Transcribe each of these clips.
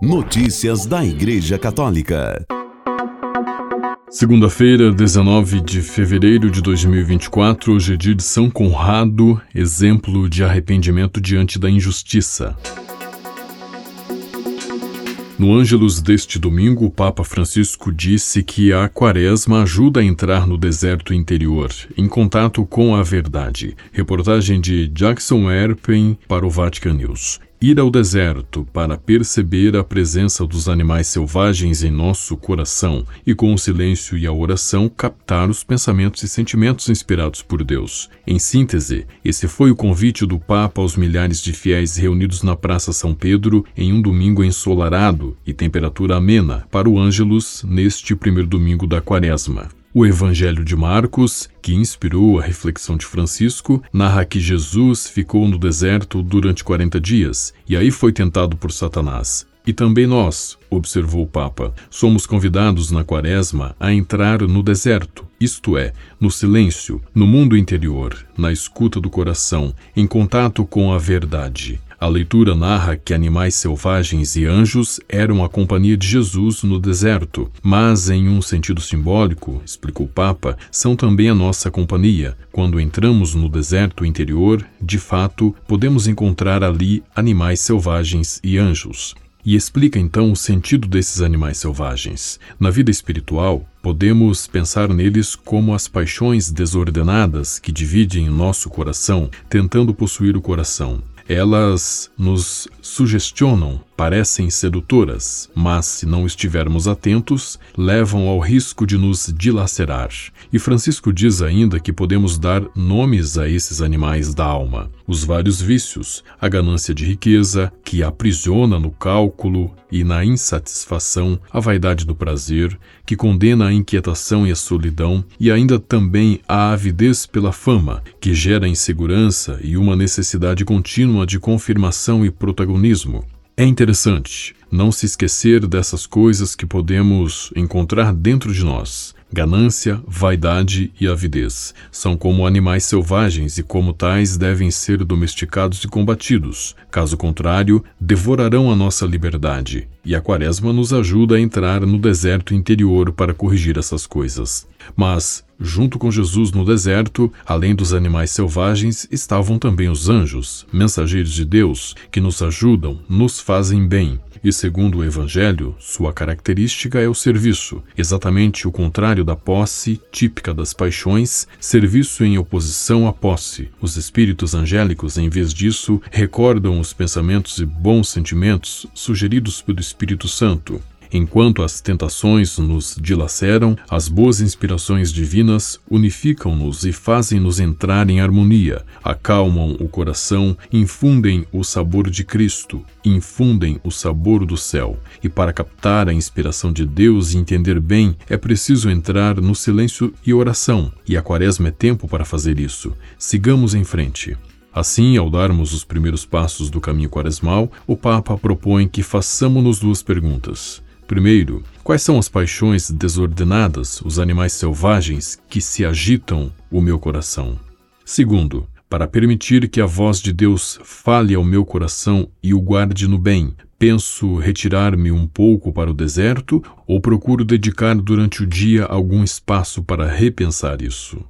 Notícias da Igreja Católica. Segunda-feira, 19 de fevereiro de 2024, hoje é dia de São Conrado, exemplo de arrependimento diante da injustiça. No Ângelus deste domingo, o Papa Francisco disse que a quaresma ajuda a entrar no deserto interior, em contato com a verdade. Reportagem de Jackson Erpen para o Vatican News. Ir ao deserto para perceber a presença dos animais selvagens em nosso coração e, com o silêncio e a oração, captar os pensamentos e sentimentos inspirados por Deus. Em síntese, esse foi o convite do Papa aos milhares de fiéis reunidos na Praça São Pedro em um domingo ensolarado e temperatura amena para o Ângelus neste primeiro domingo da Quaresma. O Evangelho de Marcos, que inspirou a reflexão de Francisco, narra que Jesus ficou no deserto durante 40 dias e aí foi tentado por Satanás. E também nós, observou o Papa, somos convidados na Quaresma a entrar no deserto, isto é, no silêncio, no mundo interior, na escuta do coração, em contato com a verdade. A leitura narra que animais selvagens e anjos eram a companhia de Jesus no deserto, mas em um sentido simbólico, explicou o Papa, são também a nossa companhia. Quando entramos no deserto interior, de fato, podemos encontrar ali animais selvagens e anjos. E explica então o sentido desses animais selvagens. Na vida espiritual, podemos pensar neles como as paixões desordenadas que dividem nosso coração, tentando possuir o coração. Elas nos sugestionam, parecem sedutoras, mas se não estivermos atentos, levam ao risco de nos dilacerar. E Francisco diz ainda que podemos dar nomes a esses animais da alma: os vários vícios, a ganância de riqueza, que aprisiona no cálculo e na insatisfação, a vaidade do prazer, que condena a inquietação e a solidão, e ainda também a avidez pela fama, que gera insegurança e uma necessidade contínua de confirmação e protagonismo. É interessante não se esquecer dessas coisas que podemos encontrar dentro de nós. Ganância, vaidade e avidez são como animais selvagens e, como tais, devem ser domesticados e combatidos. Caso contrário, devorarão a nossa liberdade. E a Quaresma nos ajuda a entrar no deserto interior para corrigir essas coisas. Mas, junto com Jesus no deserto, além dos animais selvagens, estavam também os anjos, mensageiros de Deus, que nos ajudam, nos fazem bem. E segundo o Evangelho, sua característica é o serviço, exatamente o contrário da posse, típica das paixões, serviço em oposição à posse. Os espíritos angélicos, em vez disso, recordam os pensamentos e bons sentimentos sugeridos pelo Espírito Santo. Enquanto as tentações nos dilaceram, as boas inspirações divinas unificam-nos e fazem-nos entrar em harmonia, acalmam o coração, infundem o sabor de Cristo, infundem o sabor do céu. E para captar a inspiração de Deus e entender bem, é preciso entrar no silêncio e oração, e a Quaresma é tempo para fazer isso. Sigamos em frente. Assim, ao darmos os primeiros passos do caminho quaresmal, o Papa propõe que façamos-nos duas perguntas. Primeiro, quais são as paixões desordenadas, os animais selvagens que se agitam o meu coração? Segundo, para permitir que a voz de Deus fale ao meu coração e o guarde no bem, penso retirar-me um pouco para o deserto ou procuro dedicar durante o dia algum espaço para repensar isso?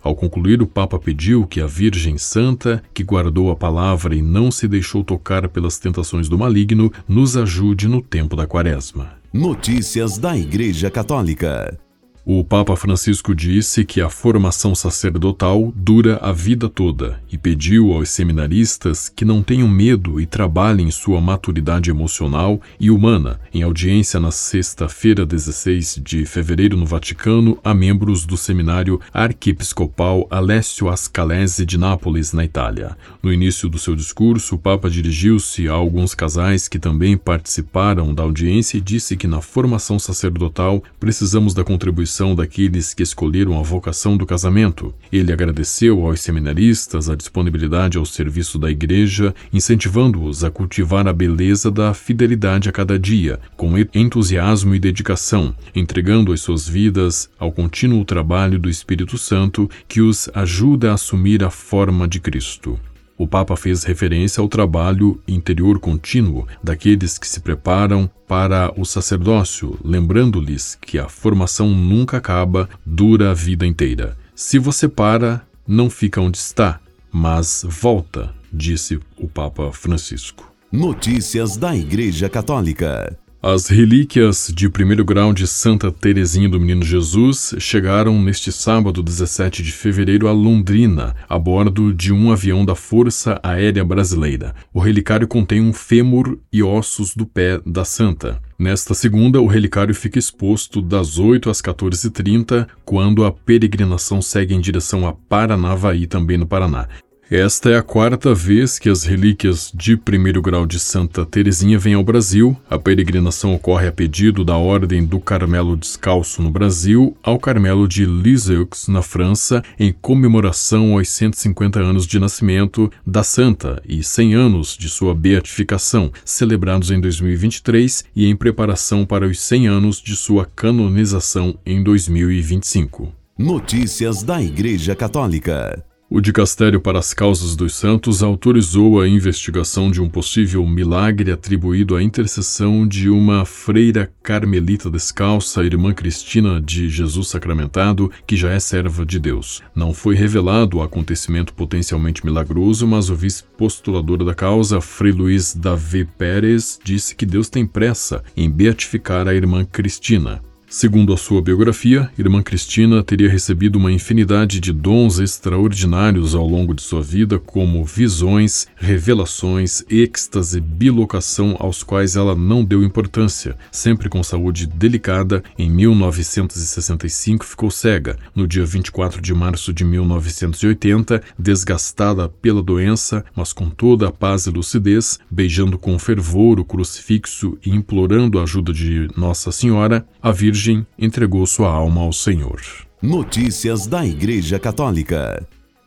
Ao concluir, o Papa pediu que a Virgem Santa, que guardou a palavra e não se deixou tocar pelas tentações do maligno, nos ajude no tempo da Quaresma. Notícias da Igreja Católica. O Papa Francisco disse que a formação sacerdotal dura a vida toda e pediu aos seminaristas que não tenham medo e trabalhem sua maturidade emocional e humana, em audiência na sexta-feira, 16 de fevereiro, no Vaticano, a membros do seminário arquiepiscopal Alessio Ascalese de Nápoles, na Itália. No início do seu discurso, o Papa dirigiu-se a alguns casais que também participaram da audiência e disse que na formação sacerdotal precisamos da contribuição daqueles que escolheram a vocação do casamento. Ele agradeceu aos seminaristas a disponibilidade ao serviço da Igreja, incentivando-os a cultivar a beleza da fidelidade a cada dia, com entusiasmo e dedicação, entregando as suas vidas ao contínuo trabalho do Espírito Santo que os ajuda a assumir a forma de Cristo. O Papa fez referência ao trabalho interior contínuo daqueles que se preparam para o sacerdócio, lembrando-lhes que a formação nunca acaba, dura a vida inteira. Se você para, não fica onde está, mas volta, disse o Papa Francisco. Notícias da Igreja Católica. As relíquias de primeiro grau de Santa Teresinha do Menino Jesus chegaram neste sábado, 17 de fevereiro, a Londrina, a bordo de um avião da Força Aérea Brasileira. O relicário contém um fêmur e ossos do pé da santa. Nesta segunda, o relicário fica exposto das 8 às 14h30, quando a peregrinação segue em direção a Paranavaí, também no Paraná. Esta é a quarta vez que as relíquias de primeiro grau de Santa Teresinha vêm ao Brasil. A peregrinação ocorre a pedido da Ordem do Carmelo Descalço no Brasil ao Carmelo de Lisieux, na França, em comemoração aos 150 anos de nascimento da Santa e 100 anos de sua beatificação, celebrados em 2023 e em preparação para os 100 anos de sua canonização em 2025. Notícias da Igreja Católica. O Dicastério para as Causas dos Santos autorizou a investigação de um possível milagre atribuído à intercessão de uma freira carmelita descalça, irmã Cristina de Jesus Sacramentado, que já é serva de Deus. Não foi revelado o acontecimento potencialmente milagroso, mas o vice-postulador da causa, Frei Luiz Davi Pérez, disse que Deus tem pressa em beatificar a irmã Cristina. Segundo a sua biografia, Irmã Cristina teria recebido uma infinidade de dons extraordinários ao longo de sua vida, como visões, revelações, êxtase, bilocação, aos quais ela não deu importância. Sempre com saúde delicada, em 1965 ficou cega. No dia 24 de março de 1980, desgastada pela doença, mas com toda a paz e lucidez, beijando com fervor o crucifixo e implorando a ajuda de Nossa Senhora, a Virgem Virgem entregou sua alma ao Senhor. Notícias da Igreja Católica.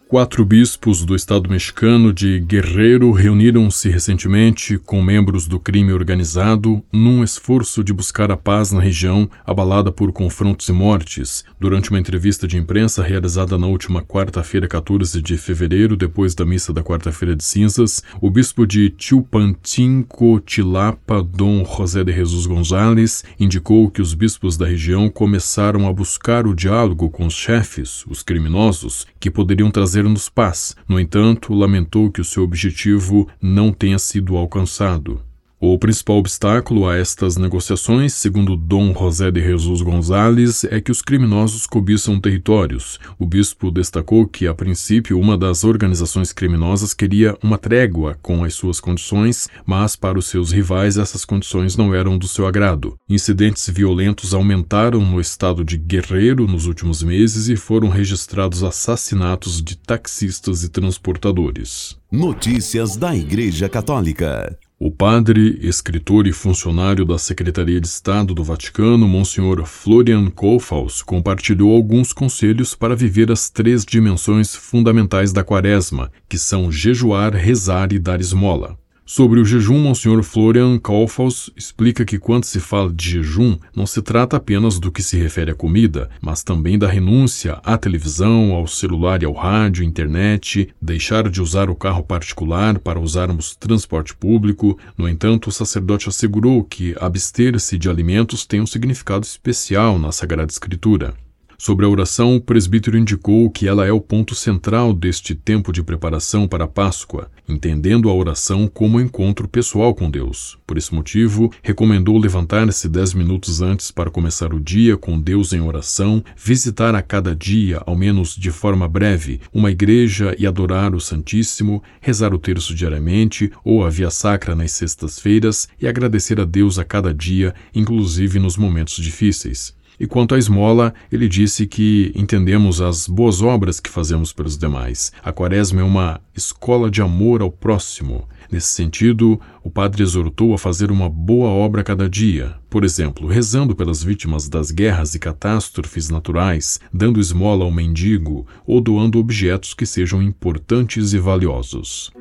Quatro bispos do estado mexicano de Guerreiro reuniram-se recentemente com membros do crime organizado num esforço de buscar a paz na região abalada por confrontos e mortes. Durante uma entrevista de imprensa realizada na última quarta-feira, 14 de fevereiro, depois da missa da quarta-feira de cinzas, o bispo de Chilpancingo, Tilapa, Dom José de Jesus González, indicou que os bispos da região começaram a buscar o diálogo com os chefes, os criminosos, que poderiam trazer trazer-nos paz. No entanto, lamentou que o seu objetivo não tenha sido alcançado. O principal obstáculo a estas negociações, segundo Dom José de Jesus González, é que os criminosos cobiçam territórios. O bispo destacou que, a princípio, uma das organizações criminosas queria uma trégua com as suas condições, mas para os seus rivais essas condições não eram do seu agrado. Incidentes violentos aumentaram no estado de Guerreiro nos últimos meses e foram registrados assassinatos de taxistas e transportadores. Notícias da Igreja Católica. O padre, escritor e funcionário da Secretaria de Estado do Vaticano, Monsenhor Florian Kofals, compartilhou alguns conselhos para viver as três dimensões fundamentais da quaresma, que são jejuar, rezar e dar esmola. Sobre o jejum, Monsenhor Florian Kaufhaus explica que quando se fala de jejum, não se trata apenas do que se refere à comida, mas também da renúncia à televisão, ao celular e ao rádio, internet, deixar de usar o carro particular para usarmos transporte público. No entanto, o sacerdote assegurou que abster-se de alimentos tem um significado especial na Sagrada Escritura. Sobre a oração, o presbítero indicou que ela é o ponto central deste tempo de preparação para a Páscoa, entendendo a oração como encontro pessoal com Deus. Por esse motivo, recomendou levantar-se dez minutos antes para começar o dia com Deus em oração, visitar a cada dia, ao menos de forma breve, uma igreja e adorar o Santíssimo, rezar o terço diariamente ou a via sacra nas sextas-feiras e agradecer a Deus a cada dia, inclusive nos momentos difíceis. E quanto à esmola, ele disse que entendemos as boas obras que fazemos pelos demais. A quaresma é uma escola de amor ao próximo. Nesse sentido, o padre exortou a fazer uma boa obra cada dia, por exemplo, rezando pelas vítimas das guerras e catástrofes naturais, dando esmola ao mendigo ou doando objetos que sejam importantes e valiosos.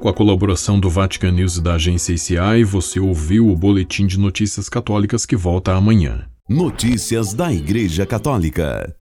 Com a colaboração do Vatican News e da agência ICI, você ouviu o Boletim de Notícias Católicas que volta amanhã. Notícias da Igreja Católica.